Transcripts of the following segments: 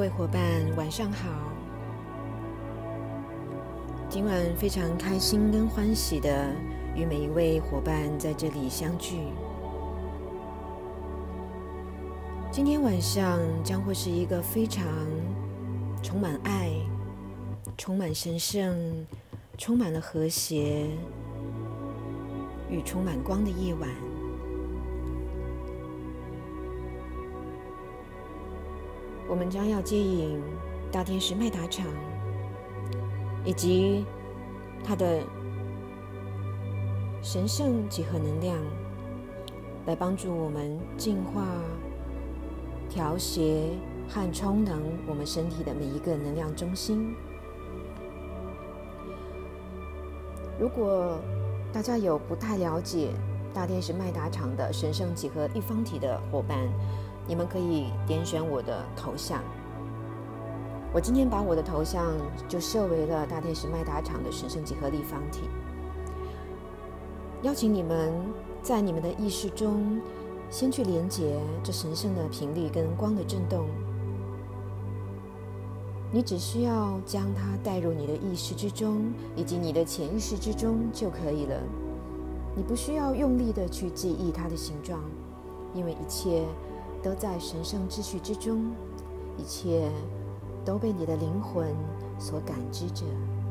各位伙伴，晚上好。今晚非常开心跟欢喜的与每一位伙伴在这里相聚。今天晚上将会是一个非常充满爱、充满神圣、充满了和谐与充满光的夜晚。们将要接引大天使麦达场，以及他的神圣几何能量，来帮助我们净化、调谐和充能我们身体的每一个能量中心。如果大家有不太了解大天使麦达场的神圣几何立方体的伙伴，你们可以点选我的头像。我今天把我的头像就设为了大天使麦达场的神圣几何立方体，邀请你们在你们的意识中先去连接这神圣的频率跟光的震动。你只需要将它带入你的意识之中，以及你的潜意识之中就可以了。你不需要用力的去记忆它的形状，因为一切。都在神圣秩序之中，一切都被你的灵魂所感知着、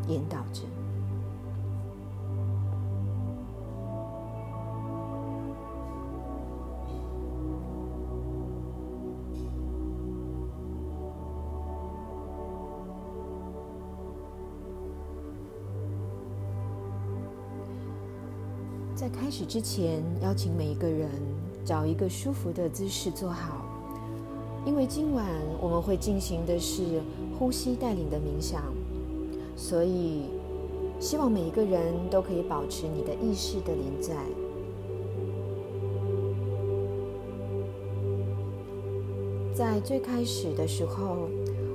引导着。在开始之前，邀请每一个人。找一个舒服的姿势坐好，因为今晚我们会进行的是呼吸带领的冥想，所以希望每一个人都可以保持你的意识的临在。在最开始的时候，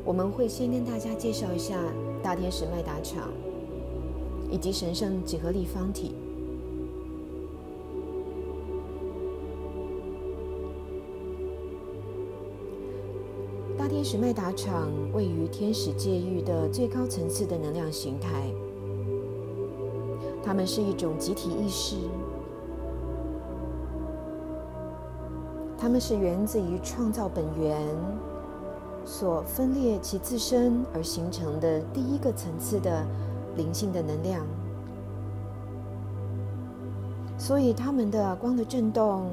我们会先跟大家介绍一下大天使麦达场以及神圣几何立方体。麦达场位于天使界域的最高层次的能量形态，它们是一种集体意识，它们是源自于创造本源所分裂其自身而形成的第一个层次的灵性的能量，所以它们的光的震动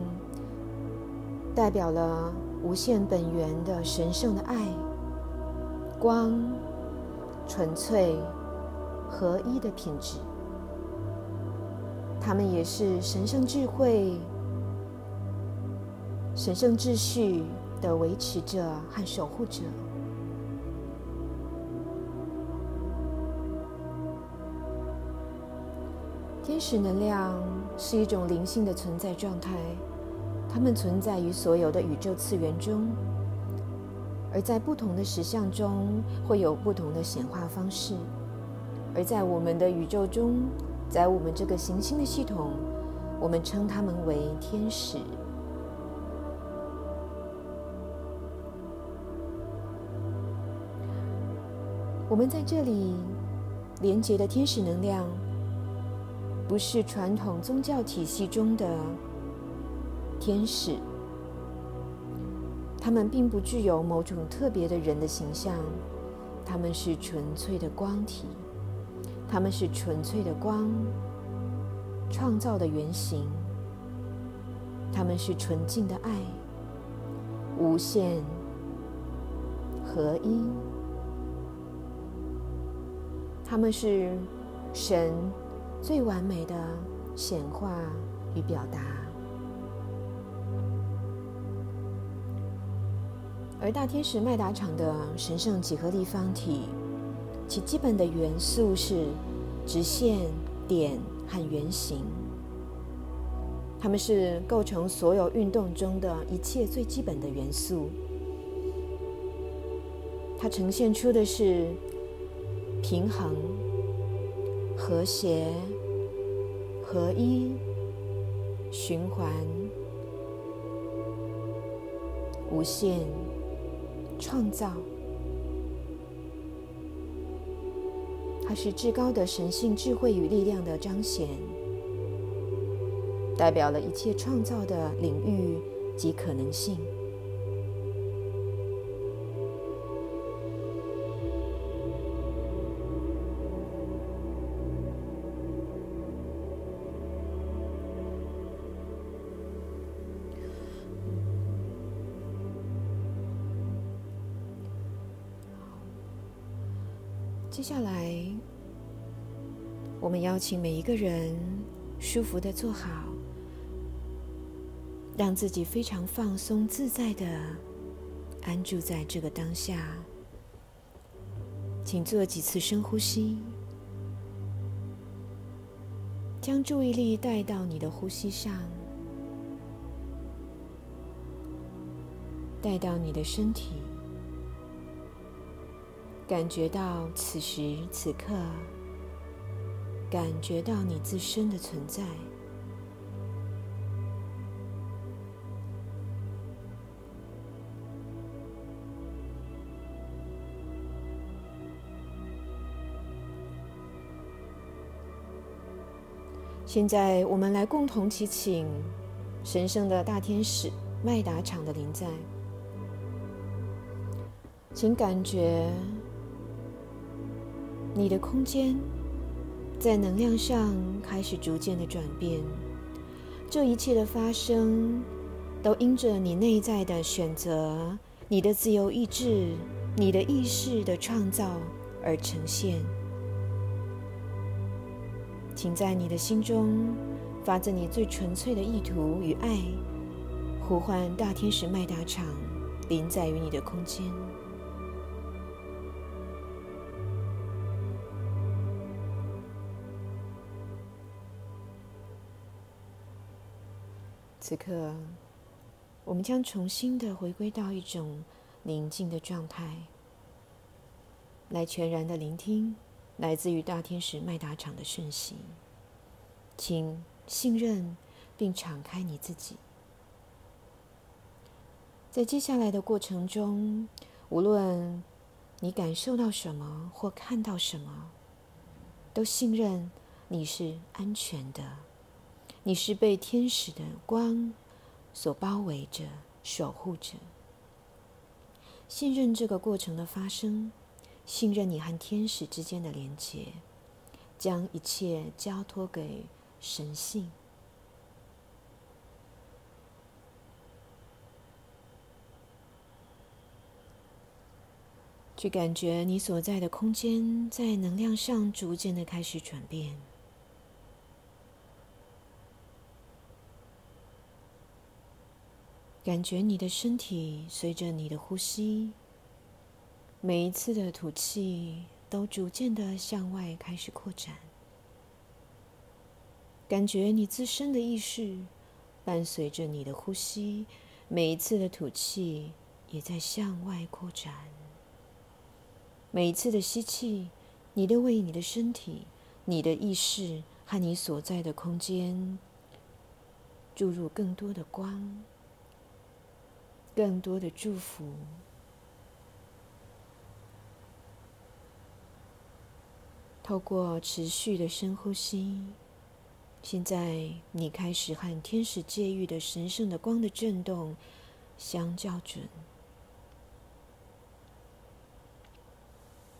代表了。无限本源的神圣的爱、光、纯粹、合一的品质，他们也是神圣智慧、神圣秩序的维持者和守护者。天使能量是一种灵性的存在状态。它们存在于所有的宇宙次元中，而在不同的实相中会有不同的显化方式。而在我们的宇宙中，在我们这个行星的系统，我们称它们为天使。我们在这里连接的天使能量，不是传统宗教体系中的。天使，他们并不具有某种特别的人的形象，他们是纯粹的光体，他们是纯粹的光创造的原型，他们是纯净的爱，无限合一，他们是神最完美的显化与表达。而大天使麦达场的神圣几何立方体，其基本的元素是直线、点和圆形。它们是构成所有运动中的一切最基本的元素。它呈现出的是平衡、和谐、合一、循环、无限。创造。它是至高的神性智慧与力量的彰显代表了一切创造的领域及可能性。请每一个人舒服的坐好，让自己非常放松自在的安住在这个当下。请做几次深呼吸，将注意力带到你的呼吸上，带到你的身体。感觉到此时此刻，感觉到你自身的存在。现在，我们来共同祈请神圣的大天使麦达场的临在，请感觉。你的空间在能量上开始逐渐的转变，这一切的发生都因着你内在的选择、你的自由意志、你的意识的创造而呈现。请在你的心中发自你最纯粹的意图与爱，呼唤大天使麦达场临在于你的空间。此刻，我们将重新的回归到一种宁静的状态，来全然的聆听来自于大天使麦达场的讯息。请信任并敞开你自己，在接下来的过程中，无论你感受到什么或看到什么，都信任你是安全的。你是被天使的光所包围着、守护着。信任这个过程的发生，信任你和天使之间的连结，将一切交托给神性，去感觉你所在的空间在能量上逐渐的开始转变。感觉你的身体随着你的呼吸，每一次的吐气都逐渐的向外开始扩展。感觉你自身的意识伴随着你的呼吸，每一次的吐气也在向外扩展。每一次的吸气，你都为你的身体、你的意识和你所在的空间注入更多的光。更多的祝福。透过持续的深呼吸，现在你开始和天使界域的神圣的光的震动相校准，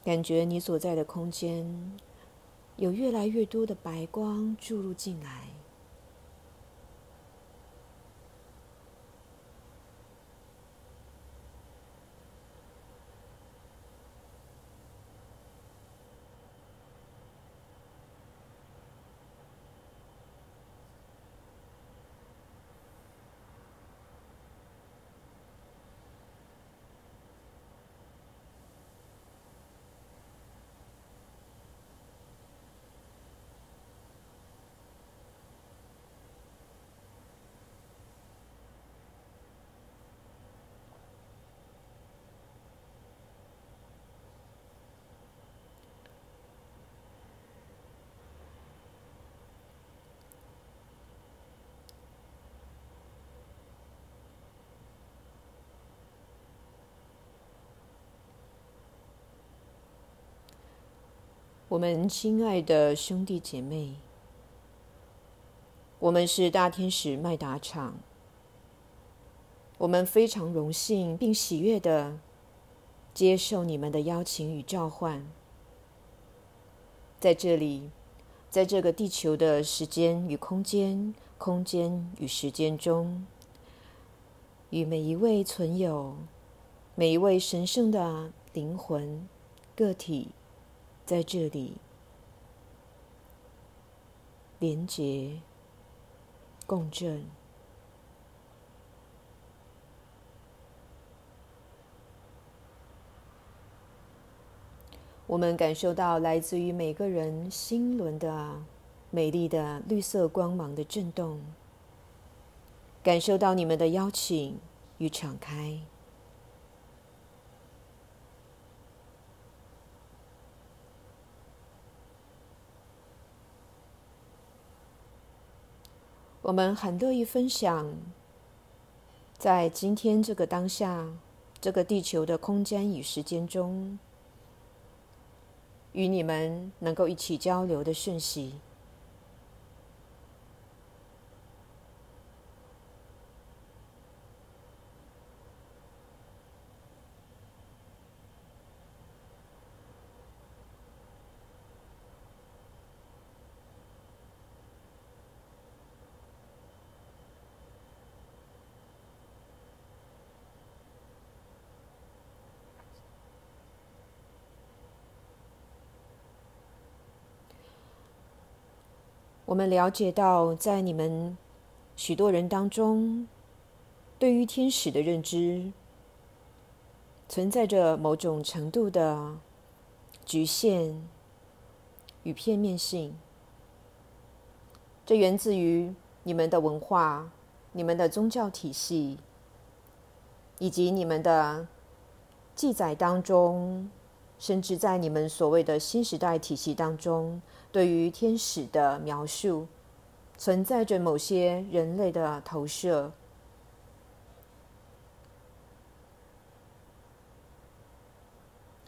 感觉你所在的空间有越来越多的白光注入进来。我们亲爱的兄弟姐妹，我们是大天使麦达场。我们非常荣幸并喜悦的接受你们的邀请与召唤，在这里，在这个地球的时间与空间、空间与时间中，与每一位存有、每一位神圣的灵魂个体。在这里，连结、共振，我们感受到来自于每个人心轮的美丽的绿色光芒的震动，感受到你们的邀请与敞开。我们很乐意分享，在今天这个当下，这个地球的空间与时间中，与你们能够一起交流的讯息。我们了解到，在你们许多人当中，对于天使的认知存在着某种程度的局限与片面性。这源自于你们的文化、你们的宗教体系，以及你们的记载当中，甚至在你们所谓的新时代体系当中。对于天使的描述，存在着某些人类的投射，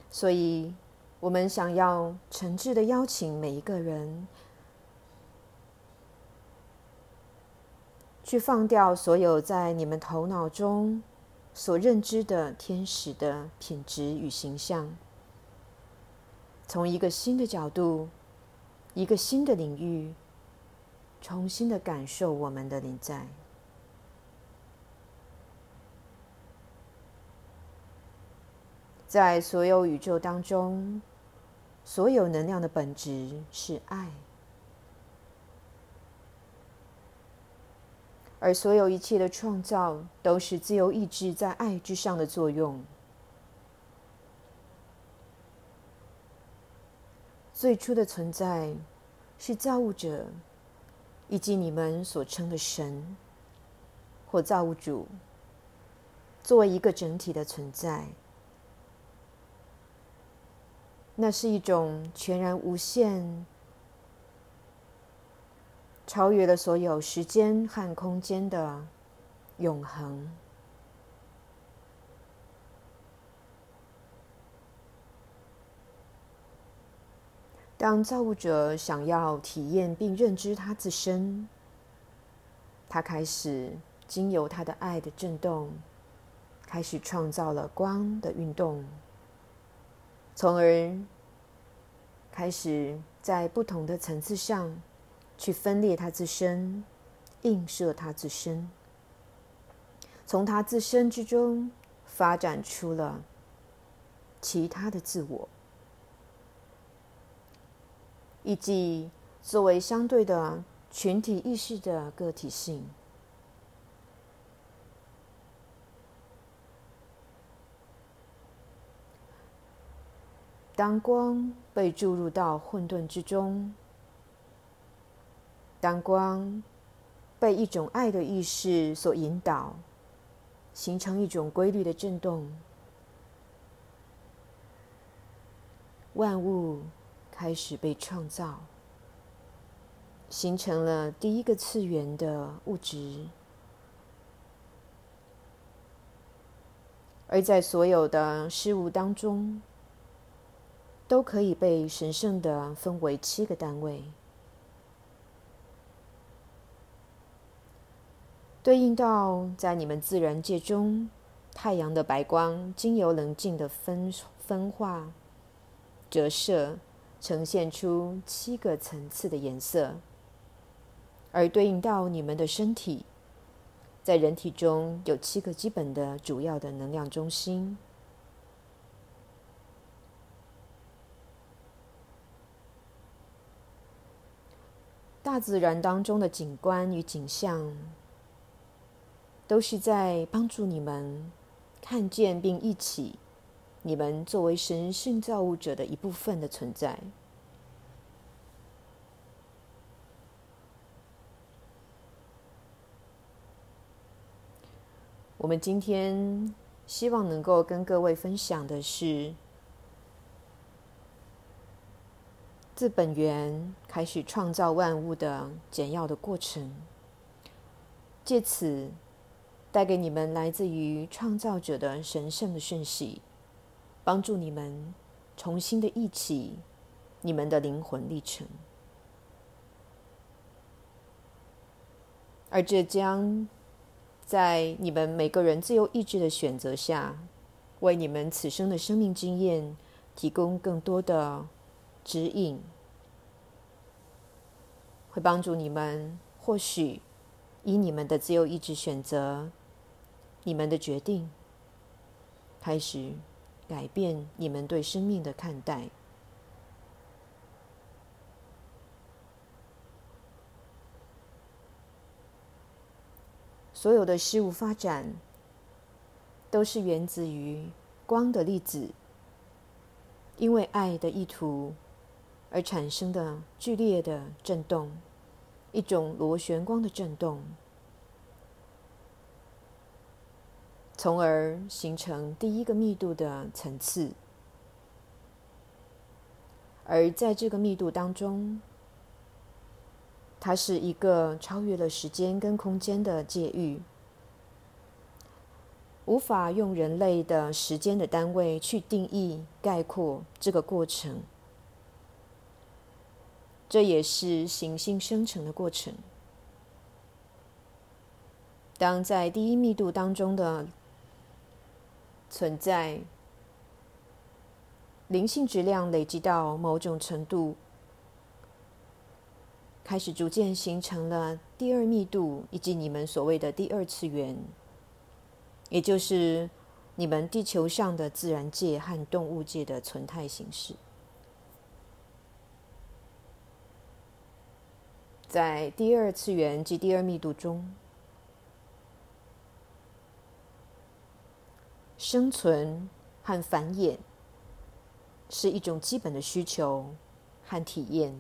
所以我们想要诚挚的邀请每一个人，去放掉所有在你们头脑中所认知的天使的品质与形象，从一个新的角度。一个新的领域，重新的感受我们的临在，在所有宇宙当中，所有能量的本质是爱，而所有一切的创造都是自由意志在爱之上的作用。最初的存在是造物者，以及你们所称的神或造物主，作为一个整体的存在。那是一种全然无限、超越了所有时间和空间的永恒。当造物者想要体验并认知他自身，他开始经由他的爱的震动，开始创造了光的运动，从而开始在不同的层次上去分裂他自身，映射他自身，从他自身之中发展出了其他的自我。以及作为相对的群体意识的个体性，当光被注入到混沌之中，当光被一种爱的意识所引导，形成一种规律的震动，万物。开始被创造，形成了第一个次元的物质，而在所有的事物当中，都可以被神圣的分为七个单位，对应到在你们自然界中太阳的白光，经由冷静的分分化、折射，呈现出七个层次的颜色，而对应到你们的身体，在人体中有七个基本的主要的能量中心。大自然当中的景观与景象，都是在帮助你们看见并一起你们作为神圣造物者的一部分的存在。我们今天希望能够跟各位分享的是。自本源开始创造万物的简要的过程，借此带给你们来自于创造者的神圣的讯息，帮助你们重新的忆起你们的灵魂历程，而这将在你们每个人自由意志的选择下，为你们此生的生命经验提供更多的。指引会帮助你们，或许以你们的自由意志选择，你们的决定，开始改变你们对生命的看待。所有的事物发展，都是源自于光的粒子，因为爱的意图。而产生的剧烈的震动，一种螺旋光的震动，从而形成第一个密度的层次。而在这个密度当中，它是一个超越了时间跟空间的界域，无法用人类的时间的单位去定义概括这个过程。这也是行星生成的过程。当在第一密度当中的存在灵性质量累积到某种程度，开始逐渐形成了第二密度，以及你们所谓的第二次元，也就是你们地球上的自然界和动物界的存态形式。在第二次元及第二密度中，生存和繁衍是一种基本的需求和体验。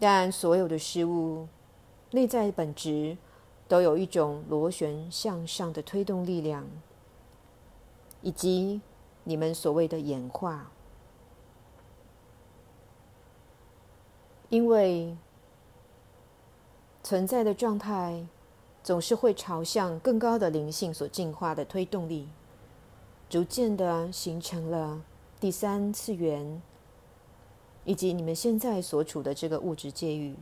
但所有的事物内在本质都有一种螺旋向上的推动力量，以及你们所谓的演化。因为存在的状态总是会朝向更高的灵性所进化的推动力，逐渐的形成了第三次元，以及你们现在所处的这个物质界域。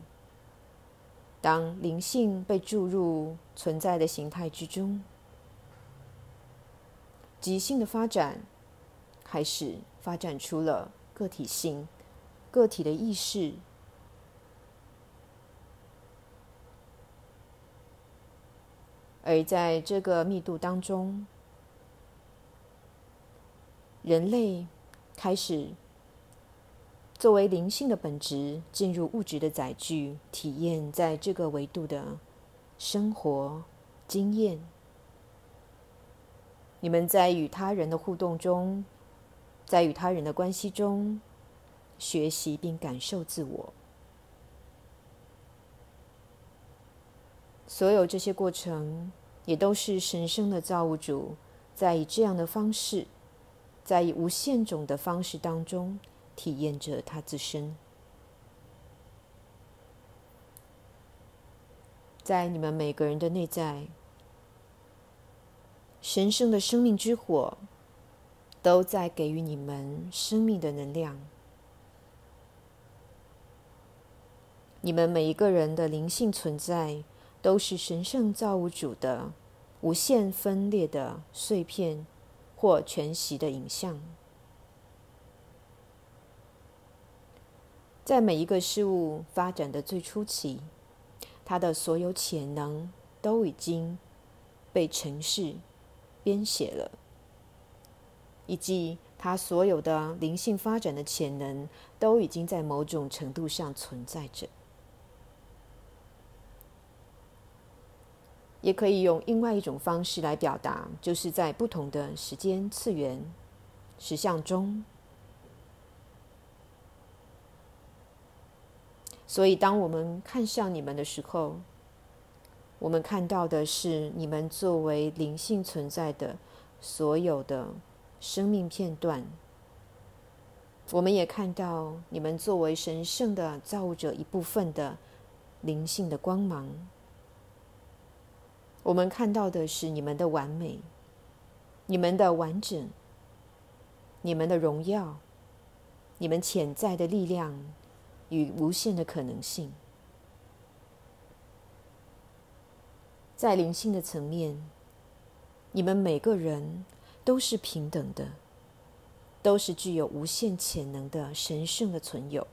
当灵性被注入存在的形态之中，即性的发展开始发展出了个体性、个体的意识。而在这个密度当中，人类开始作为灵性的本质进入物质的载具，体验在这个维度的生活经验。你们在与他人的互动中，在与他人的关系中，学习并感受自我。所有这些过程，也都是神圣的造物主在以这样的方式，在以无限种的方式当中体验着他自身。在你们每个人的内在，神圣的生命之火都在给予你们生命的能量。你们每一个人的灵性存在，都是神圣造物主的无限分裂的碎片或全息的影像。在每一个事物发展的最初期，它的所有潜能都已经被城市编写了，以及它所有的灵性发展的潜能都已经在某种程度上存在着。也可以用另外一种方式来表达，就是在不同的时间次元、实相中。所以，当我们看向你们的时候，我们看到的是你们作为灵性存在的所有的生命片段。我们也看到你们作为神圣的造物者一部分的灵性的光芒。我们看到的是你们的完美、你们的完整、你们的荣耀、你们潜在的力量。与无限的可能性，在灵性的层面，你们每个人都是平等的，都是具有无限潜能的神圣的存有。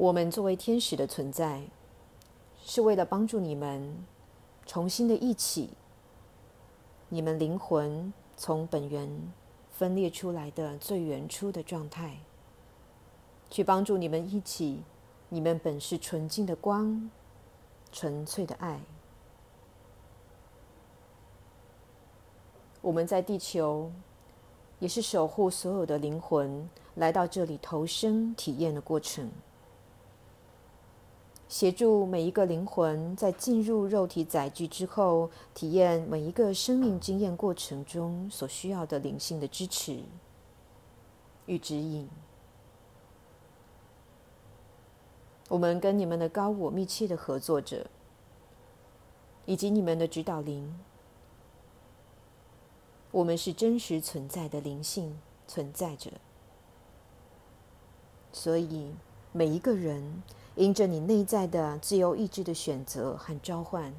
我们作为天使的存在，是为了帮助你们。重新的一起，你们灵魂从本源分裂出来的最原初的状态，去帮助你们一起。你们本是纯净的光，纯粹的爱。我们在地球，也是守护所有的灵魂来到这里投生体验的过程。协助每一个灵魂在进入肉体载具之后，体验每一个生命经验过程中所需要的灵性的支持与指引。我们跟你们的高我密切的合作着，以及你们的指导灵。我们是真实存在的灵性存在着，所以每一个人。因着你内在的自由意志的选择和召唤，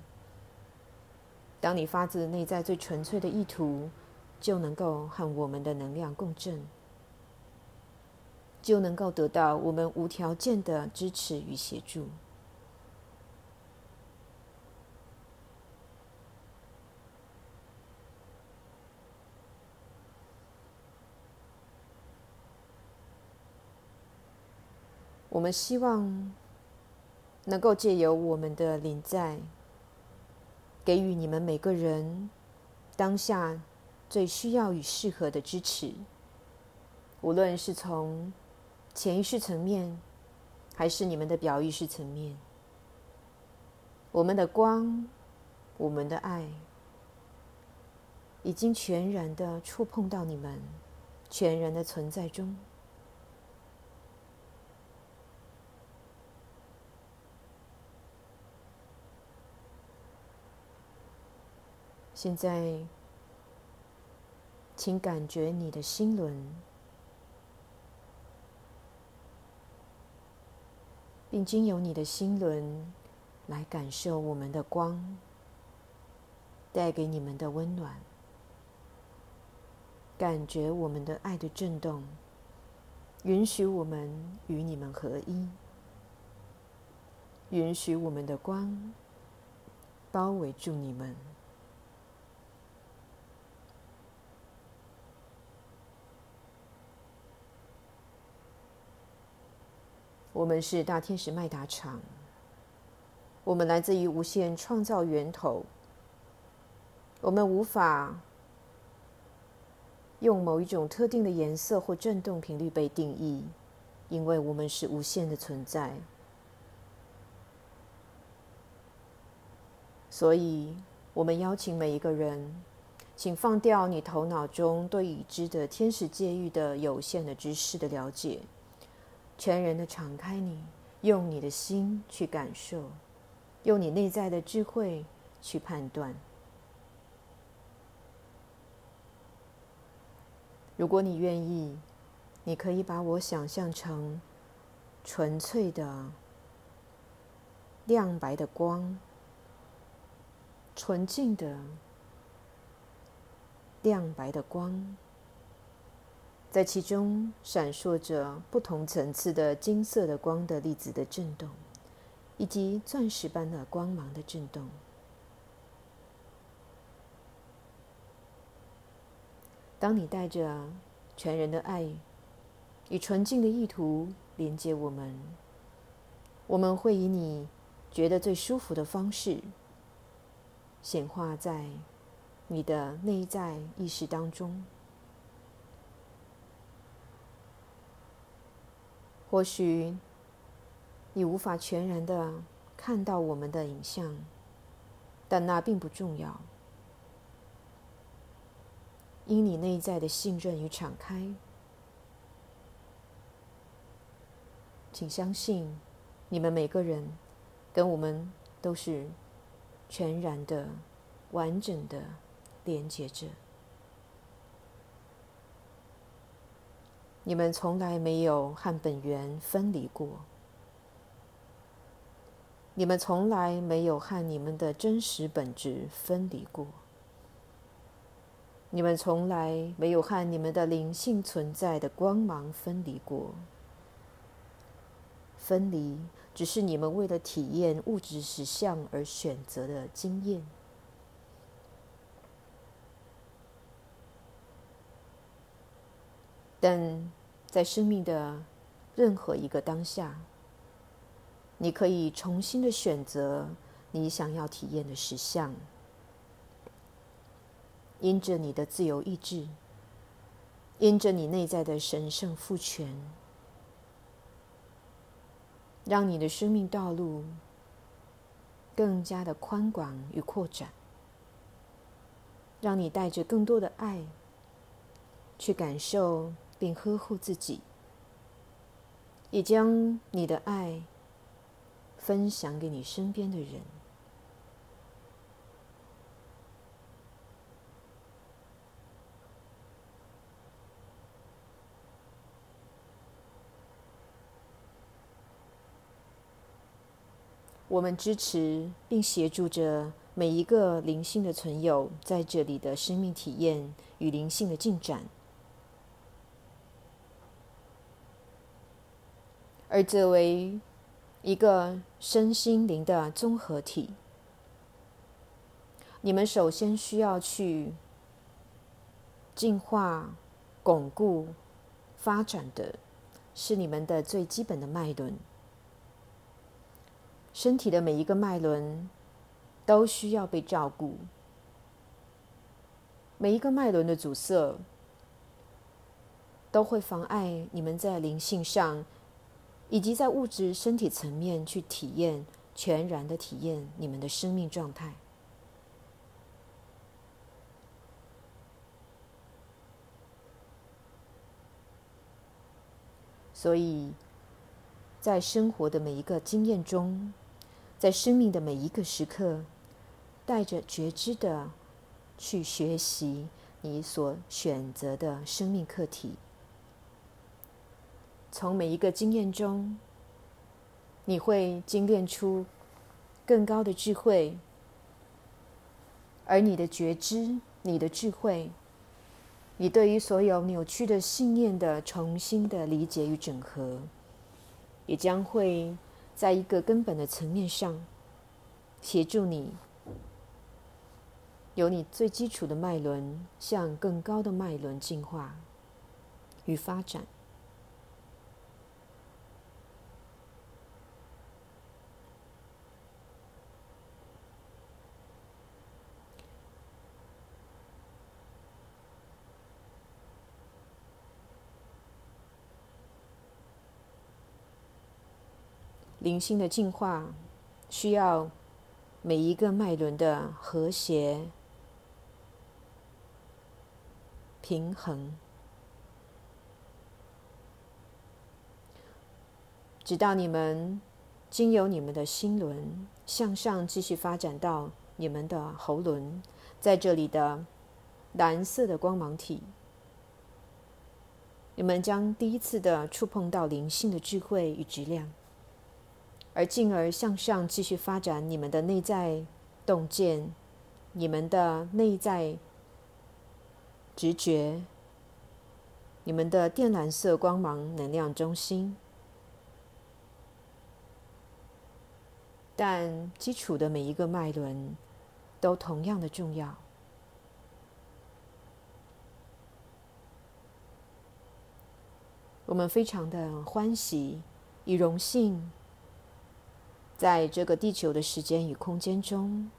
当你发自内在最纯粹的意图，就能够和我们的能量共振，就能够得到我们无条件的支持与协助。我们希望。能够借由我们的临在，给予你们每个人当下最需要与适合的支持，无论是从潜意识层面，还是你们的表意识层面，我们的光，我们的爱，已经全然的触碰到你们全然的存在中。现在，请感觉你的心轮，并经由你的心轮来感受我们的光带给你们的温暖，感觉我们的爱的震动，允许我们与你们合一，允许我们的光包围住你们。我们是大天使麦达场，我们来自于无限创造源头。我们无法用某一种特定的颜色或振动频率被定义，因为我们是无限的存在。所以，我们邀请每一个人，请放掉你头脑中对已知的天使界域的有限的知识的了解。全然的敞开你，用你的心去感受，用你内在的智慧去判断。如果你愿意，你可以把我想象成纯粹的亮白的光，纯净的亮白的光，在其中闪烁着不同层次的金色的光的粒子的震动，以及钻石般的光芒的震动。当你带着全人的爱，以纯净的意图连接我们，我们会以你觉得最舒服的方式显化在你的内在意识当中。或许你无法全然的看到我们的影像，但那并不重要。因你内在的信任与敞开，请相信，你们每个人跟我们都是全然的、完整的连接着。你们从来没有和本源分离过，你们从来没有和你们的真实本质分离过。你们从来没有和你们的灵性存在的光芒分离过。分离只是你们为了体验物质实相而选择的经验。但在生命的任何一个当下，你可以重新的选择你想要体验的实相。因着你的自由意志，因着你内在的神圣赋权，让你的生命道路更加的宽广与扩展，让你带着更多的爱去感受并呵护自己，也将你的爱分享给你身边的人。我们支持并协助着每一个灵性的存有在这里的生命体验与灵性的进展，而作为一个身心灵的综合体，你们首先需要去进化、巩固、发展的是你们的最基本的脉轮。身体的每一个脉轮都需要被照顾，每一个脉轮的阻塞都会妨碍你们在灵性上以及在物质身体层面去体验全然的体验你们的生命状态。所以在生活的每一个经验中。在生命的每一个时刻，带着觉知的去学习你所选择的生命课题。从每一个经验中，你会精炼出更高的智慧，而你的觉知、你的智慧，你对于所有扭曲的信念的重新的理解与整合，也将会。在一个根本的层面上，协助你由你最基础的脉轮向更高的脉轮进化与发展。灵性的进化需要每一个脉轮的和谐、平衡，直到你们经由你们的心轮向上继续发展到你们的喉轮，在这里的蓝色的光芒体，你们将第一次的触碰到灵性的智慧与质量，而进而向上继续发展你们的内在洞见，你们的内在直觉，你们的靛蓝色光芒能量中心。但基础的每一个脉轮都同样的重要。我们非常的欢喜与荣幸，在这个地球的时间与空间中，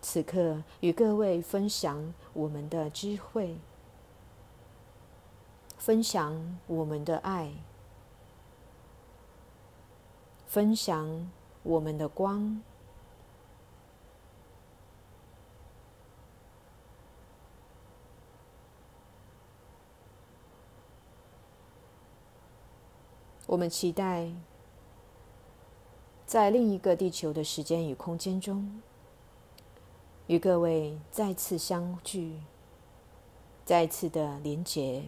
此刻与各位分享我们的智慧，分享我们的爱，分享。我们的光，我们期待在另一个地球的时间与空间中，与各位再次相聚，再次的连结。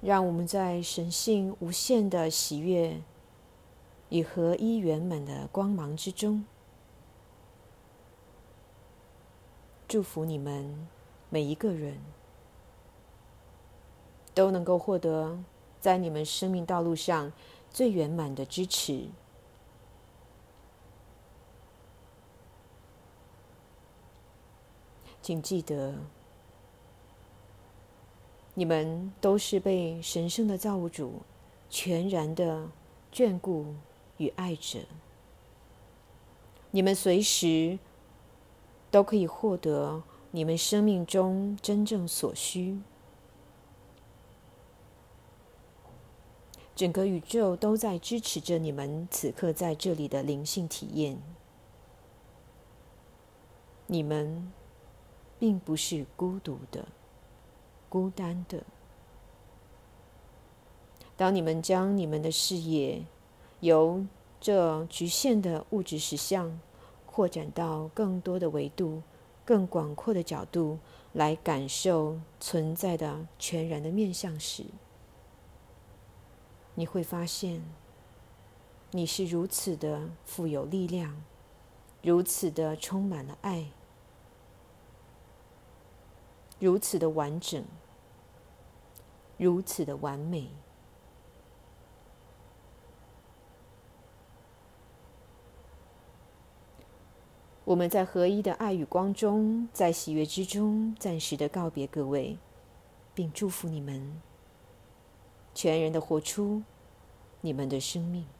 让我们在神性无限的喜悦与合一圆满的光芒之中，祝福你们每一个人都能够获得在你们生命道路上最圆满的支持。请记得。你们都是被神圣的造物主全然的眷顾与爱着。你们随时都可以获得你们生命中真正所需。整个宇宙都在支持着你们此刻在这里的灵性体验。你们并不是孤独的。孤单的。当你们将你们的视野由这局限的物质实相扩展到更多的维度、更广阔的角度来感受存在的全然的面相时，你会发现，你是如此的富有力量，如此的充满了爱。如此的完整，如此的完美。我们在合一的爱与光中，在喜悦之中，暂时的告别各位，并祝福你们全然的活出你们的生命。